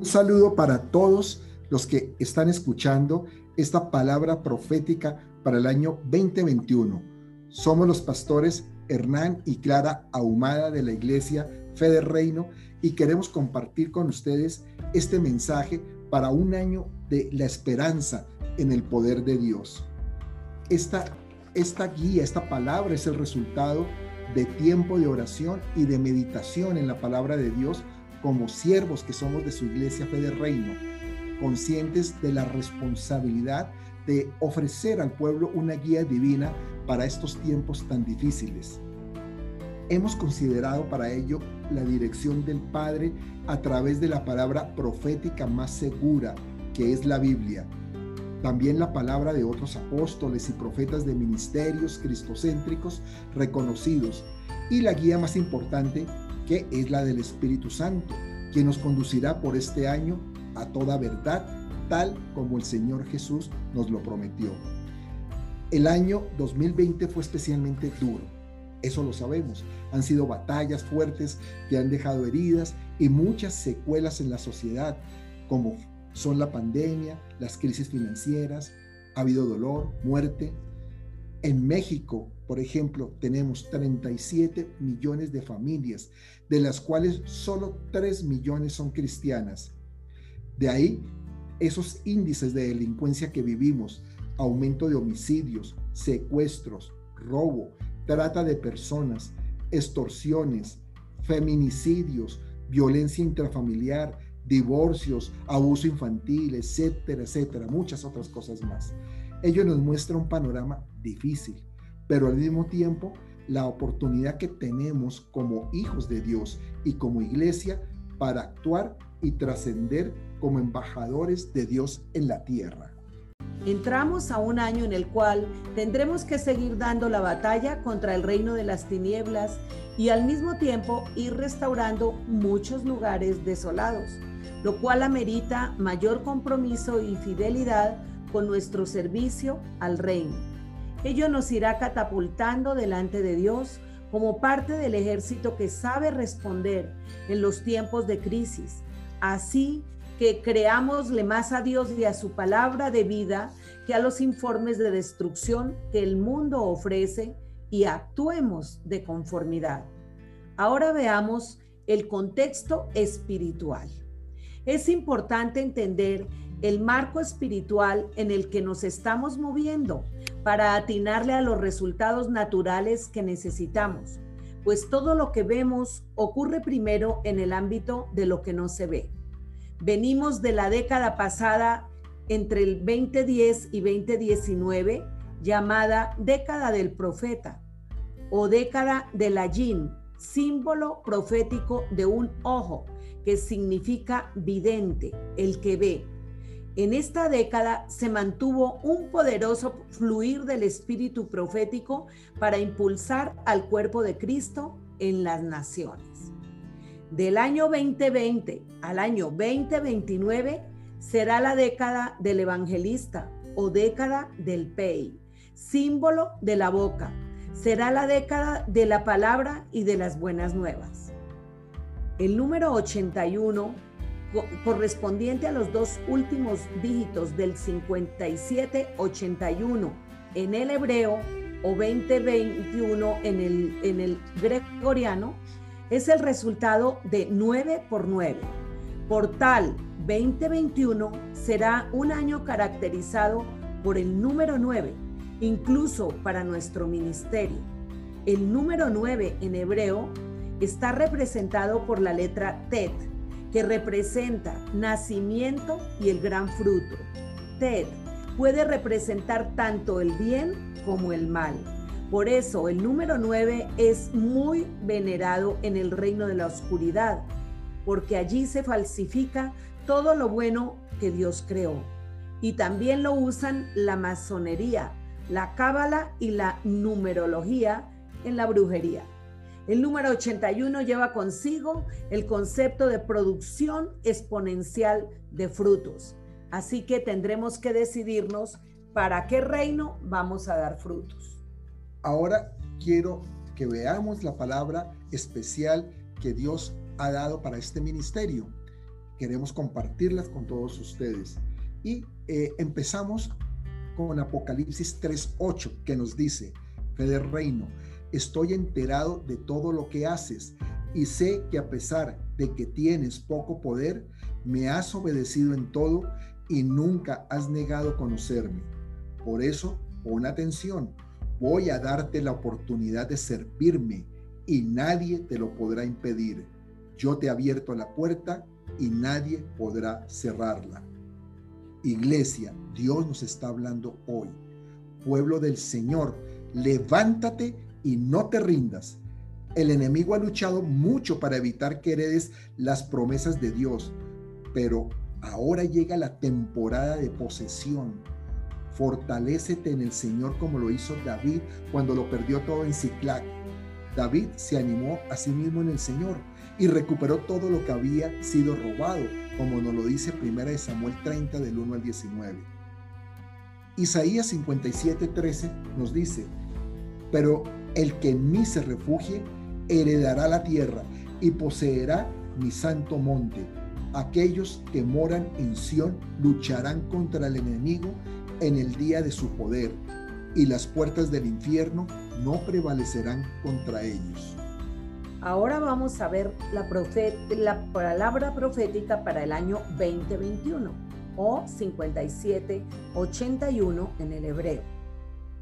Un saludo para todos los que están escuchando esta palabra profética para el año 2021. Somos los pastores Hernán y Clara Ahumada de la iglesia Fe de Reino y queremos compartir con ustedes este mensaje para un año de la esperanza en el poder de Dios. Esta, esta guía, esta palabra es el resultado de tiempo de oración y de meditación en la palabra de Dios como siervos que somos de su iglesia fe de reino, conscientes de la responsabilidad de ofrecer al pueblo una guía divina para estos tiempos tan difíciles. Hemos considerado para ello la dirección del Padre a través de la palabra profética más segura, que es la Biblia. También la palabra de otros apóstoles y profetas de ministerios cristocéntricos reconocidos. Y la guía más importante es la del Espíritu Santo, quien nos conducirá por este año a toda verdad, tal como el Señor Jesús nos lo prometió. El año 2020 fue especialmente duro, eso lo sabemos. Han sido batallas fuertes que han dejado heridas y muchas secuelas en la sociedad, como son la pandemia, las crisis financieras, ha habido dolor, muerte. En México por ejemplo, tenemos 37 millones de familias, de las cuales solo 3 millones son cristianas. De ahí, esos índices de delincuencia que vivimos, aumento de homicidios, secuestros, robo, trata de personas, extorsiones, feminicidios, violencia intrafamiliar, divorcios, abuso infantil, etcétera, etcétera, muchas otras cosas más. Ello nos muestra un panorama difícil, pero al mismo tiempo la oportunidad que tenemos como hijos de Dios y como iglesia para actuar y trascender como embajadores de Dios en la tierra. Entramos a un año en el cual tendremos que seguir dando la batalla contra el reino de las tinieblas y al mismo tiempo ir restaurando muchos lugares desolados, lo cual amerita mayor compromiso y fidelidad con nuestro servicio al reino. Ello nos irá catapultando delante de Dios como parte del ejército que sabe responder en los tiempos de crisis. Así que creámosle más a Dios y a su palabra de vida que a los informes de destrucción que el mundo ofrece y actuemos de conformidad. Ahora veamos el contexto espiritual. Es importante entender el marco espiritual en el que nos estamos moviendo para atinarle a los resultados naturales que necesitamos, pues todo lo que vemos ocurre primero en el ámbito de lo que no se ve. Venimos de la década pasada entre el 2010 y 2019 llamada década del profeta o década de la símbolo profético de un ojo que significa vidente, el que ve en esta década se mantuvo un poderoso fluir del espíritu profético para impulsar al cuerpo de Cristo en las naciones. Del año 2020 al año 2029 será la década del evangelista o década del PEI, símbolo de la boca. Será la década de la palabra y de las buenas nuevas. El número 81 correspondiente a los dos últimos dígitos del 5781 en el hebreo o 2021 en el, en el gregoriano, es el resultado de 9 por 9. Por tal, 2021 será un año caracterizado por el número 9, incluso para nuestro ministerio. El número 9 en hebreo está representado por la letra Tet, que representa nacimiento y el gran fruto. Ted puede representar tanto el bien como el mal. Por eso el número 9 es muy venerado en el reino de la oscuridad, porque allí se falsifica todo lo bueno que Dios creó. Y también lo usan la masonería, la cábala y la numerología en la brujería. El número 81 lleva consigo el concepto de producción exponencial de frutos. Así que tendremos que decidirnos para qué reino vamos a dar frutos. Ahora quiero que veamos la palabra especial que Dios ha dado para este ministerio. queremos compartirlas con todos ustedes. Y eh, empezamos con Apocalipsis 3.8, que nos dice, Fe del Reino, estoy enterado de todo lo que haces y sé que a pesar de que tienes poco poder, me has obedecido en todo y nunca has negado conocerme. Por eso, pon atención, voy a darte la oportunidad de servirme y nadie te lo podrá impedir. Yo te he abierto la puerta y nadie podrá cerrarla. Iglesia, Dios nos está hablando hoy. Pueblo del Señor, levántate y no te rindas. El enemigo ha luchado mucho para evitar que heredes las promesas de Dios, pero ahora llega la temporada de posesión. Fortalécete en el Señor como lo hizo David cuando lo perdió todo en Ciclac. David se animó a sí mismo en el Señor y recuperó todo lo que había sido robado, como nos lo dice 1 Samuel 30 del 1 al 19. Isaías 57, 13 nos dice, pero el que en mí se refugie, heredará la tierra y poseerá mi santo monte. Aquellos que moran en Sión lucharán contra el enemigo en el día de su poder, y las puertas del infierno no prevalecerán contra ellos. Ahora vamos a ver la, la palabra profética para el año 2021 o 5781 en el hebreo.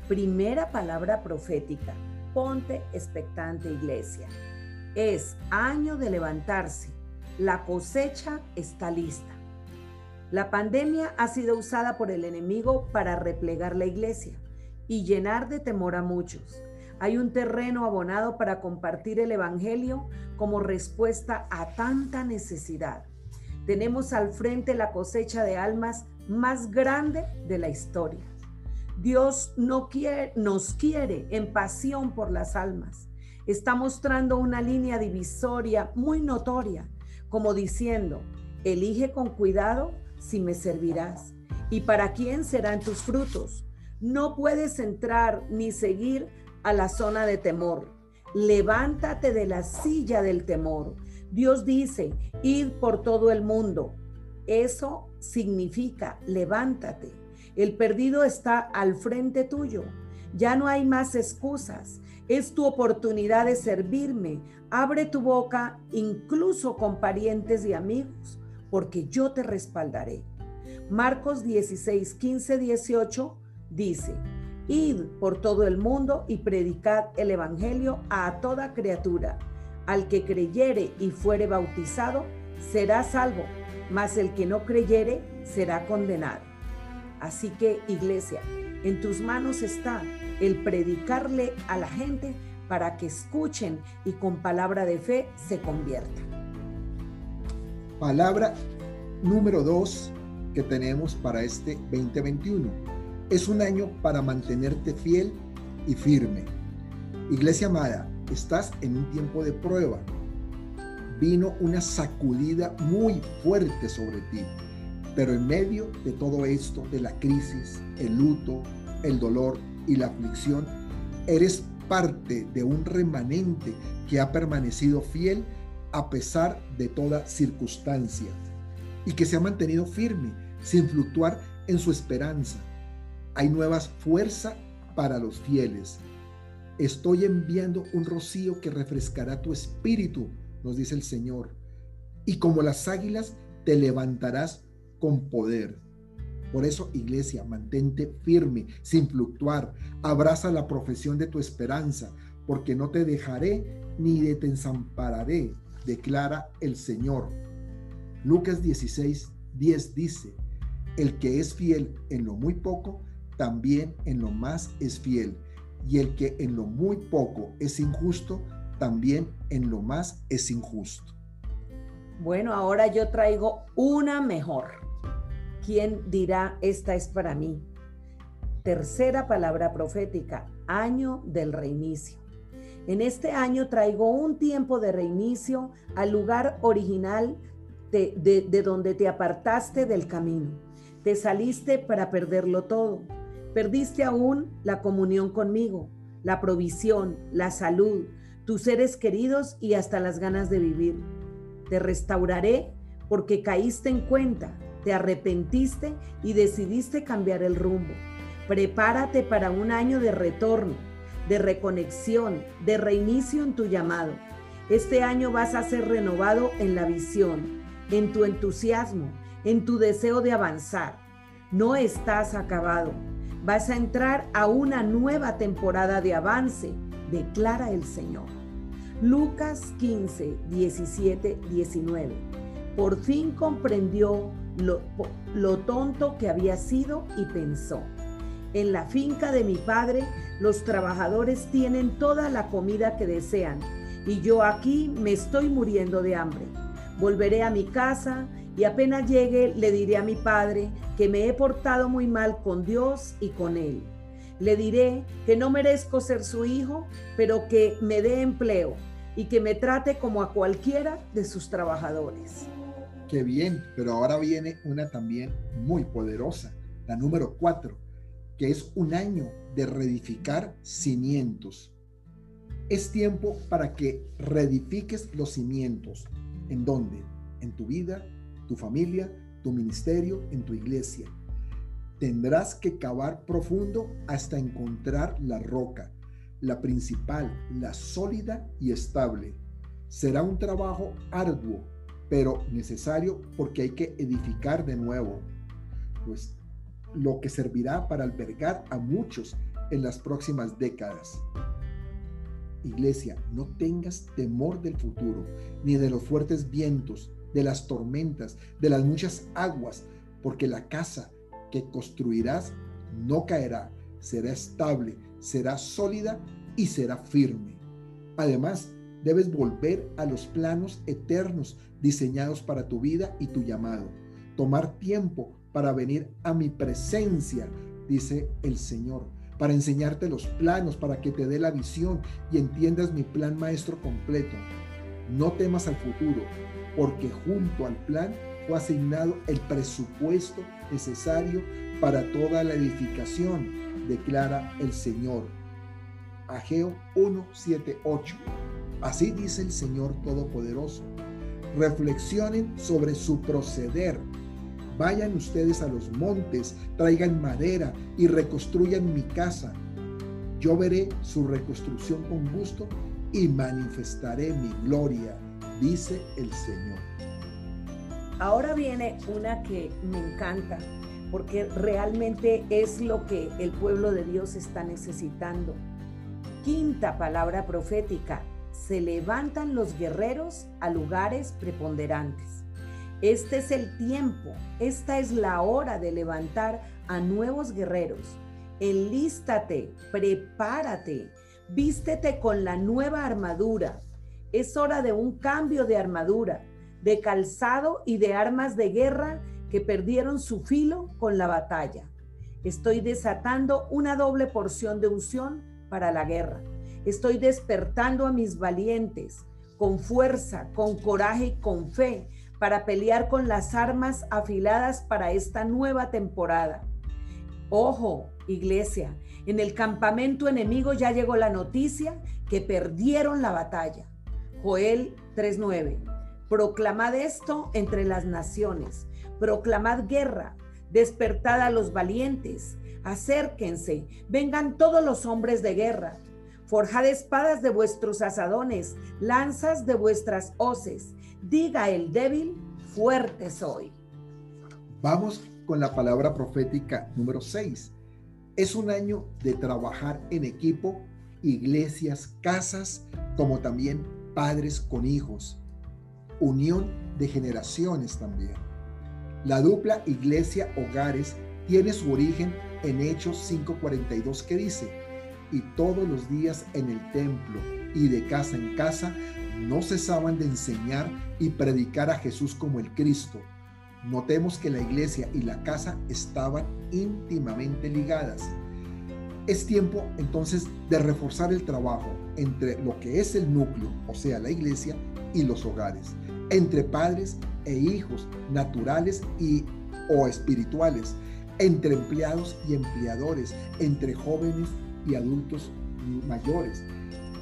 Primera palabra profética. Ponte expectante iglesia. Es año de levantarse. La cosecha está lista. La pandemia ha sido usada por el enemigo para replegar la iglesia y llenar de temor a muchos. Hay un terreno abonado para compartir el Evangelio como respuesta a tanta necesidad. Tenemos al frente la cosecha de almas más grande de la historia. Dios no quiere, nos quiere en pasión por las almas. Está mostrando una línea divisoria muy notoria, como diciendo, elige con cuidado si me servirás y para quién serán tus frutos. No puedes entrar ni seguir a la zona de temor. Levántate de la silla del temor. Dios dice, id por todo el mundo. Eso significa, levántate. El perdido está al frente tuyo. Ya no hay más excusas. Es tu oportunidad de servirme. Abre tu boca incluso con parientes y amigos, porque yo te respaldaré. Marcos 16, 15, 18 dice, Id por todo el mundo y predicad el Evangelio a toda criatura. Al que creyere y fuere bautizado, será salvo, mas el que no creyere será condenado. Así que, iglesia, en tus manos está el predicarle a la gente para que escuchen y con palabra de fe se conviertan. Palabra número dos que tenemos para este 2021 es un año para mantenerte fiel y firme. Iglesia amada, estás en un tiempo de prueba. Vino una sacudida muy fuerte sobre ti, pero en medio de todo esto, de la crisis, el luto, el dolor y la aflicción, eres parte de un remanente que ha permanecido fiel a pesar de toda circunstancia y que se ha mantenido firme sin fluctuar en su esperanza hay nuevas fuerzas para los fieles. Estoy enviando un rocío que refrescará tu espíritu, nos dice el Señor. Y como las águilas, te levantarás con poder. Por eso, iglesia, mantente firme, sin fluctuar. Abraza la profesión de tu esperanza, porque no te dejaré ni te desampararé, declara el Señor. Lucas 16, 10 dice, el que es fiel en lo muy poco, también en lo más es fiel, y el que en lo muy poco es injusto, también en lo más es injusto. Bueno, ahora yo traigo una mejor. ¿Quién dirá esta es para mí? Tercera palabra profética, año del reinicio. En este año traigo un tiempo de reinicio al lugar original de, de donde te apartaste del camino. Te saliste para perderlo todo Perdiste aún la comunión conmigo, la provisión, la salud, tus seres queridos y hasta las ganas de vivir. Te restauraré porque caíste en cuenta, te arrepentiste y decidiste cambiar el rumbo. Prepárate para un año de retorno, de reconexión, de reinicio en tu llamado. Este año vas a ser renovado en la visión, en tu entusiasmo, en tu deseo de avanzar. No estás acabado. Vas a entrar a una nueva temporada de avance, declara el Señor. Lucas 15, 17, 19. Por fin comprendió lo, tonto que había sido y pensó. En la finca de mi padre, los trabajadores tienen toda la comida que desean y yo aquí me estoy muriendo de hambre. Volveré a mi casa y apenas llegue le diré a mi padre que me he portado muy mal con Dios y con él. Le diré que no merezco ser su hijo, pero que me dé empleo y que me trate como a cualquiera de sus trabajadores. Qué bien, pero ahora viene una también muy poderosa, la número cuatro, que es un año de reedificar cimientos. Es tiempo para que reedifiques los cimientos. ¿En dónde? En tu vida, tu familia, tu ministerio, en tu iglesia. Tendrás que cavar profundo hasta encontrar la roca, la principal, la sólida y estable. Será un trabajo arduo, pero necesario porque hay que edificar de nuevo, pues lo que servirá para albergar a muchos en las próximas décadas. Iglesia, no tengas temor del futuro, ni de los fuertes vientos, de las tormentas, de las muchas aguas, porque la casa que construirás no caerá, será estable, será sólida y será firme. Además, debes volver a los planos eternos diseñados para tu vida y tu llamado. Tomar tiempo para venir a mi presencia, dice el Señor para enseñarte los planos, para que te dé la visión y entiendas mi plan maestro completo. No temas al futuro, porque junto al plan fue asignado el presupuesto necesario para toda la edificación, declara el Señor. Ageo 178. Así dice el Señor Todopoderoso. Reflexionen sobre su proceder Vayan ustedes a los montes, traigan madera y reconstruyan mi casa. Yo veré su reconstrucción con gusto y manifestaré mi gloria, dice el Señor. Ahora viene una que me encanta, porque realmente es lo que el pueblo de Dios está necesitando. Quinta palabra profética, se levantan los guerreros a lugares preponderantes. Este es el tiempo, esta es la hora de levantar a nuevos guerreros. Enlístate, prepárate, vístete con la nueva armadura. Es hora de un cambio de armadura, de calzado y de armas de guerra que perdieron su filo con la batalla. Estoy desatando una doble porción de unción para la guerra. Estoy despertando a mis valientes con fuerza, con coraje y con fe para pelear con las armas afiladas para esta nueva temporada. Ojo, iglesia, en el campamento enemigo ya llegó la noticia que perdieron la batalla. Joel 3:9. Proclamad esto entre las naciones, proclamad guerra, despertad a los valientes, acérquense, vengan todos los hombres de guerra, forjad espadas de vuestros asadones, lanzas de vuestras hoces, diga el débil, fuerte soy. Vamos con la palabra profética número 6. Es un año de trabajar en equipo, iglesias, casas, como también padres con hijos. Unión de generaciones también. La dupla iglesia hogares tiene su origen en Hechos 5:42 que dice, y todos los días en el templo y de casa en casa no cesaban de enseñar y predicar a Jesús como el Cristo. Notemos que la iglesia y la casa estaban íntimamente ligadas. Es tiempo entonces de reforzar el trabajo entre lo que es el núcleo, o sea, la iglesia, y los hogares, entre padres e hijos naturales y o espirituales, entre empleados y empleadores, entre jóvenes y adultos mayores.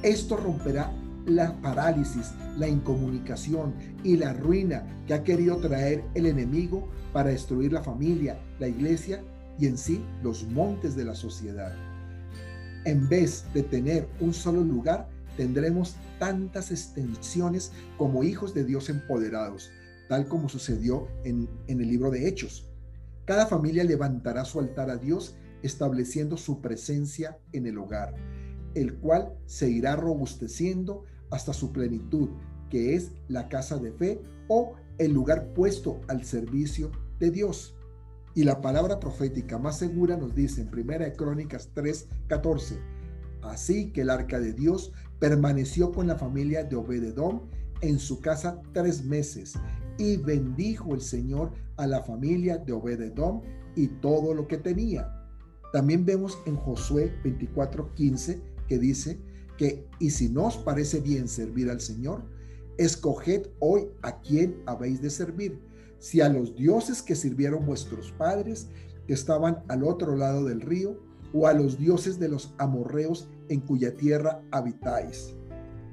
Esto romperá la parálisis, la incomunicación y la ruina que ha querido traer el enemigo para destruir la familia, la iglesia y en sí los montes de la sociedad. En vez de tener un solo lugar, tendremos tantas extensiones como hijos de Dios empoderados, tal como sucedió en, en el libro de Hechos. Cada familia levantará su altar a Dios estableciendo su presencia en el hogar, el cual se irá robusteciendo hasta su plenitud, que es la casa de fe o el lugar puesto al servicio de Dios. Y la palabra profética más segura nos dice en Primera de Crónicas 3:14, así que el arca de Dios permaneció con la familia de Obededón en su casa tres meses y bendijo el Señor a la familia de Obededón y todo lo que tenía. También vemos en Josué 24:15 que dice que, y si no os parece bien servir al Señor, escoged hoy a quién habéis de servir, si a los dioses que sirvieron vuestros padres, que estaban al otro lado del río, o a los dioses de los amorreos en cuya tierra habitáis.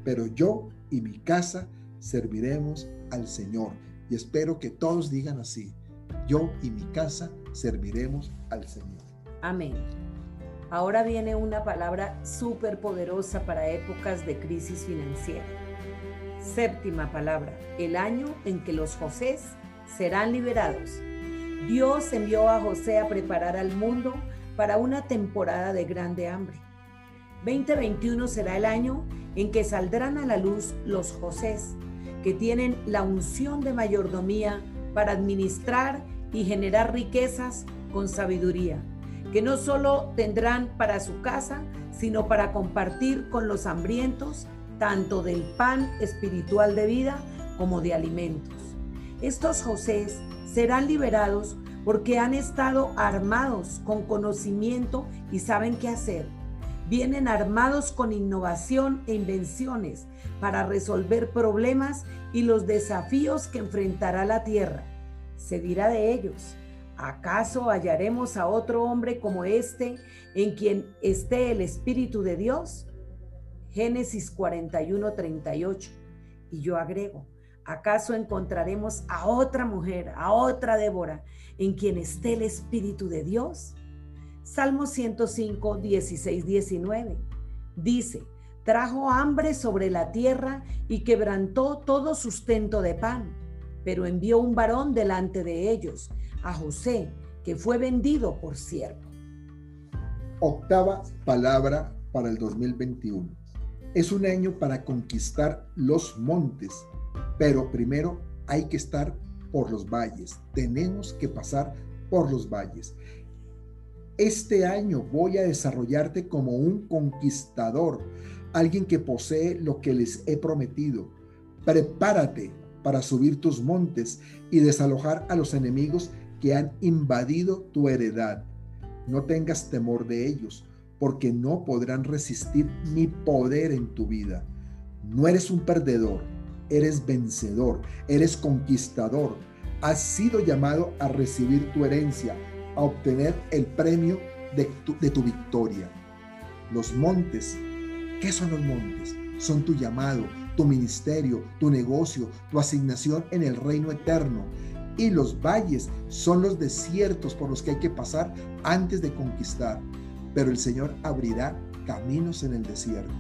Pero yo y mi casa serviremos al Señor. Y espero que todos digan así, yo y mi casa serviremos al Señor. Amén. Ahora viene una palabra súper poderosa para épocas de crisis financiera. Séptima palabra, el año en que los José serán liberados. Dios envió a José a preparar al mundo para una temporada de grande hambre. 2021 será el año en que saldrán a la luz los José, que tienen la unción de mayordomía para administrar y generar riquezas con sabiduría que no solo tendrán para su casa, sino para compartir con los hambrientos, tanto del pan espiritual de vida como de alimentos. Estos José serán liberados porque han estado armados con conocimiento y saben qué hacer. Vienen armados con innovación e invenciones para resolver problemas y los desafíos que enfrentará la tierra. Se dirá de ellos, ¿Acaso hallaremos a otro hombre como este en quien esté el Espíritu de Dios? Génesis 41, 38. Y yo agrego, ¿acaso encontraremos a otra mujer, a otra Débora, en quien esté el Espíritu de Dios? Salmo 105, 16, 19. Dice, trajo hambre sobre la tierra y quebrantó todo sustento de pan, pero envió un varón delante de ellos a José, que fue vendido por siervo. Octava palabra para el 2021. Es un año para conquistar los montes, pero primero hay que estar por los valles. Tenemos que pasar por los valles. Este año voy a desarrollarte como un conquistador, alguien que posee lo que les he prometido. Prepárate para subir tus montes y desalojar a los enemigos que han invadido tu heredad. No tengas temor de ellos, porque no podrán resistir mi poder en tu vida. No eres un perdedor, eres vencedor, eres conquistador. Has sido llamado a recibir tu herencia, a obtener el premio de tu, de tu victoria. Los montes, ¿qué son los montes? Son tu llamado, tu ministerio, tu negocio, tu asignación en el reino eterno y los valles son los desiertos por los que hay que pasar antes de conquistar. Pero el Señor abrirá caminos en el desierto.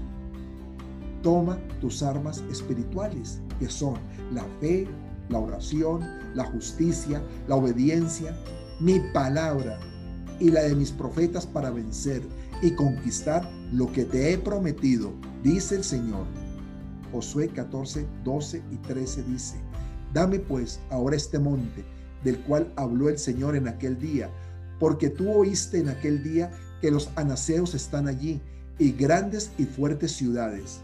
Toma tus armas espirituales, que son la fe, la oración, la justicia, la obediencia, mi palabra y la de mis profetas para vencer y conquistar lo que te he prometido, dice el Señor. Josué 14, 12 y 13 dice, Dame pues ahora este monte, del cual habló el Señor en aquel día, porque tú oíste en aquel día que los anaseos están allí, y grandes y fuertes ciudades.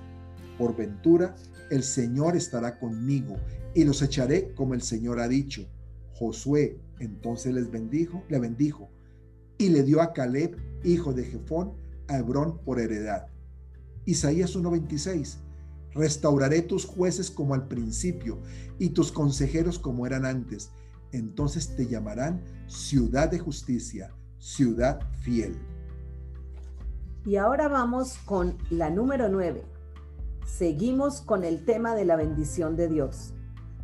Por ventura, el Señor estará conmigo, y los echaré como el Señor ha dicho. Josué entonces les bendijo, le bendijo, y le dio a Caleb, hijo de Jefón, a Hebrón por heredad. Isaías 1:26 Restauraré tus jueces como al principio y tus consejeros como eran antes. Entonces te llamarán ciudad de justicia, ciudad fiel. Y ahora vamos con la número nueve. Seguimos con el tema de la bendición de Dios.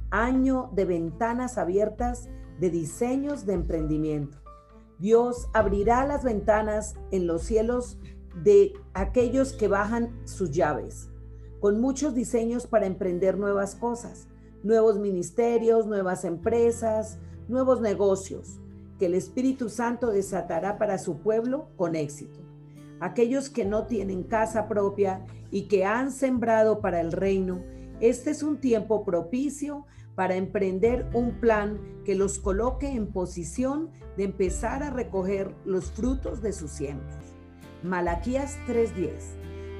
Año de ventanas abiertas de diseños de emprendimiento. Dios abrirá las ventanas en los cielos de aquellos que bajan sus llaves, con muchos diseños para emprender nuevas cosas, nuevos ministerios, nuevas empresas, nuevos negocios, que el Espíritu Santo desatará para su pueblo con éxito. Aquellos que no tienen casa propia y que han sembrado para el reino, este es un tiempo propicio para emprender un plan que los coloque en posición de empezar a recoger los frutos de sus siembras. Malaquías 3:10.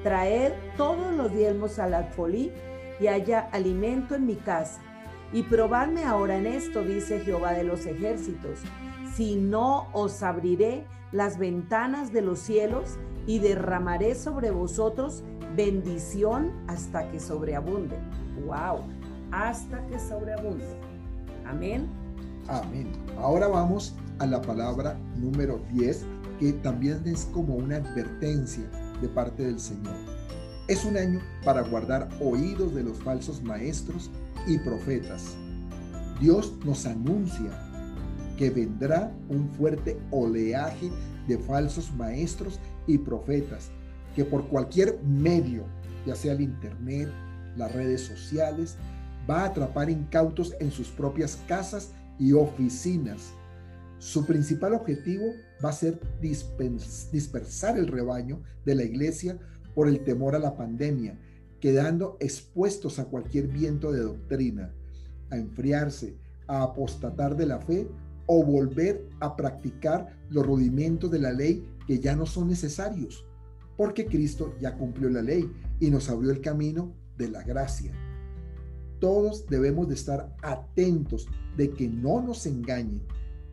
Traed todos los diezmos al alfolí y haya alimento en mi casa. Y probadme ahora en esto, dice Jehová de los ejércitos, si no os abriré las ventanas de los cielos y derramaré sobre vosotros bendición hasta que sobreabunde. ¡Wow! Hasta que sobreabunde. Amén. Amén. Ahora vamos a la palabra número 10, que también es como una advertencia de parte del Señor. Es un año para guardar oídos de los falsos maestros y profetas. Dios nos anuncia que vendrá un fuerte oleaje de falsos maestros y profetas que por cualquier medio, ya sea el Internet, las redes sociales, va a atrapar incautos en sus propias casas y oficinas. Su principal objetivo va a ser dispersar el rebaño de la iglesia por el temor a la pandemia, quedando expuestos a cualquier viento de doctrina, a enfriarse, a apostatar de la fe o volver a practicar los rudimentos de la ley que ya no son necesarios, porque Cristo ya cumplió la ley y nos abrió el camino de la gracia. Todos debemos de estar atentos de que no nos engañen,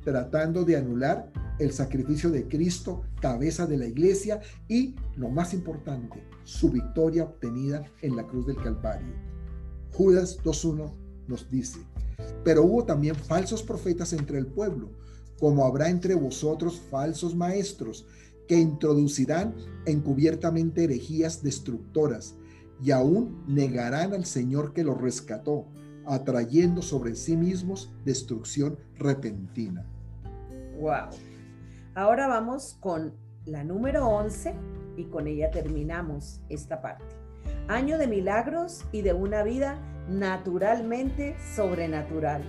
tratando de anular el sacrificio de Cristo, cabeza de la iglesia, y, lo más importante, su victoria obtenida en la cruz del Calvario. Judas 2.1 nos dice, pero hubo también falsos profetas entre el pueblo, como habrá entre vosotros falsos maestros, que introducirán encubiertamente herejías destructoras, y aún negarán al Señor que los rescató, atrayendo sobre sí mismos destrucción repentina. Wow. Ahora vamos con la número 11 y con ella terminamos esta parte. Año de milagros y de una vida naturalmente sobrenatural.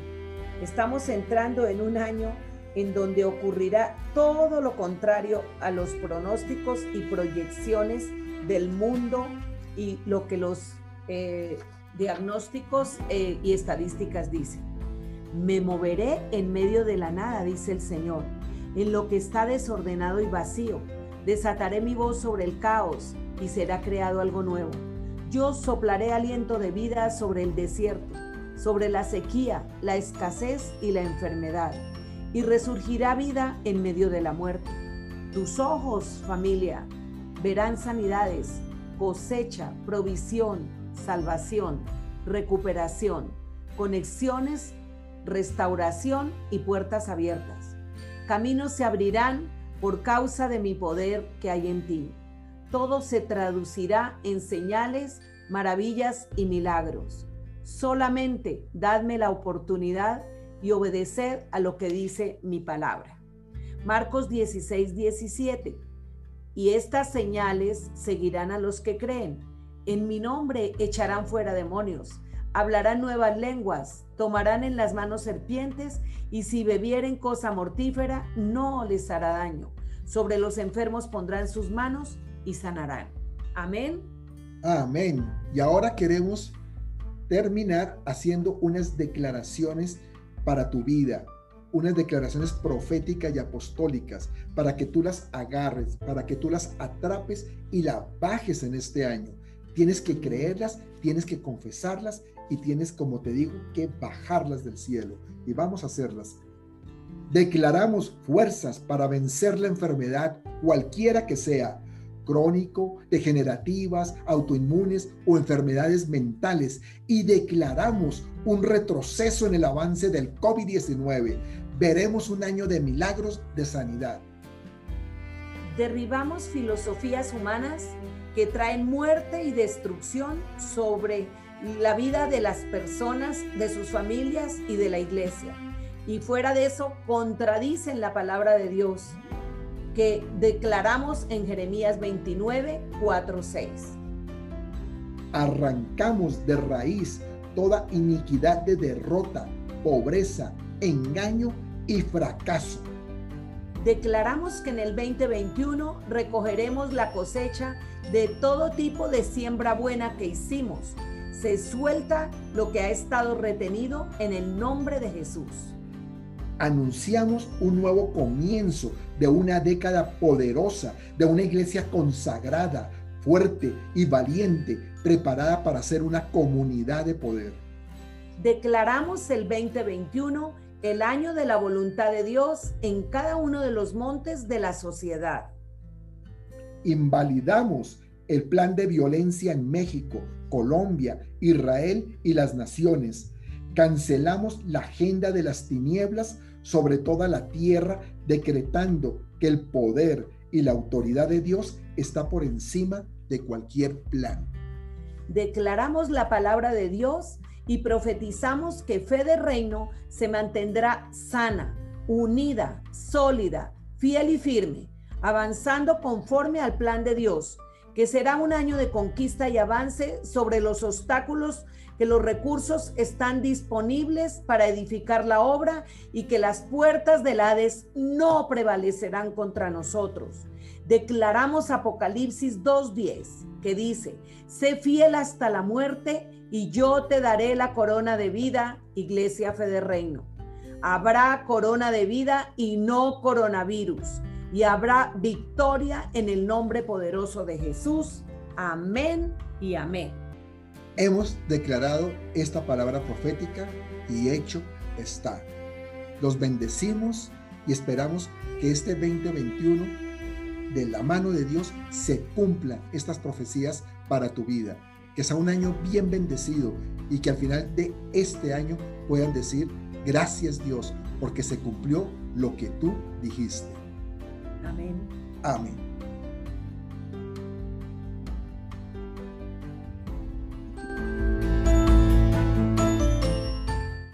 Estamos entrando en un año en donde ocurrirá todo lo contrario a los pronósticos y proyecciones del mundo y lo que los eh, diagnósticos eh, y estadísticas dicen. Me moveré en medio de la nada, dice el Señor, en lo que está desordenado y vacío. Desataré mi voz sobre el caos y será creado algo nuevo. Yo soplaré aliento de vida sobre el desierto, sobre la sequía, la escasez y la enfermedad, y resurgirá vida en medio de la muerte. Tus ojos, familia, verán sanidades, cosecha, provisión, salvación, recuperación, conexiones, restauración y puertas abiertas. Caminos se abrirán por causa de mi poder que hay en ti todo se traducirá en señales, maravillas y milagros. Solamente dadme la oportunidad y obedecer a lo que dice mi palabra. Marcos 16, 17. Y estas señales seguirán a los que creen. En mi nombre echarán fuera demonios, hablarán nuevas lenguas, tomarán en las manos serpientes y si bebieren cosa mortífera no les hará daño. Sobre los enfermos pondrán sus manos y sanarán. Amén. Amén. Y ahora queremos terminar haciendo unas declaraciones para tu vida, unas declaraciones proféticas y apostólicas para que tú las agarres, para que tú las atrapes y las bajes en este año. Tienes que creerlas, tienes que confesarlas y tienes, como te digo, que bajarlas del cielo. Y vamos a hacerlas. Declaramos fuerzas para vencer la enfermedad, cualquiera que sea, crónico, degenerativas, autoinmunes o enfermedades mentales y declaramos un retroceso en el avance del COVID-19. Veremos un año de milagros de sanidad. Derribamos filosofías humanas que traen muerte y destrucción sobre la vida de las personas, de sus familias y de la iglesia. Y fuera de eso, contradicen la palabra de Dios que declaramos en Jeremías 29, 4, 6. Arrancamos de raíz toda iniquidad de derrota, pobreza, engaño y fracaso. Declaramos que en el 2021 recogeremos la cosecha de todo tipo de siembra buena que hicimos. Se suelta lo que ha estado retenido en el nombre de Jesús. Anunciamos un nuevo comienzo de una década poderosa, de una iglesia consagrada, fuerte y valiente, preparada para ser una comunidad de poder. Declaramos el 2021 el año de la voluntad de Dios en cada uno de los montes de la sociedad. Invalidamos el plan de violencia en México, Colombia, Israel y las naciones. Cancelamos la agenda de las tinieblas sobre toda la tierra, decretando que el poder y la autoridad de Dios está por encima de cualquier plan. Declaramos la palabra de Dios y profetizamos que fe de reino se mantendrá sana, unida, sólida, fiel y firme, avanzando conforme al plan de Dios, que será un año de conquista y avance sobre los obstáculos, que los recursos están disponibles para edificar la obra y que las puertas del Hades no prevalecerán contra nosotros. Declaramos Apocalipsis 2.10, que dice, sé fiel hasta la muerte y yo te daré la corona de vida, Iglesia Fe de Reino. Habrá corona de vida y no coronavirus. Y habrá victoria en el nombre poderoso de Jesús. Amén y amén. Hemos declarado esta palabra profética y hecho está. Los bendecimos y esperamos que este 2021 de la mano de Dios se cumplan estas profecías para tu vida que sea un año bien bendecido y que al final de este año puedan decir, gracias Dios, porque se cumplió lo que tú dijiste. Amén. Amén.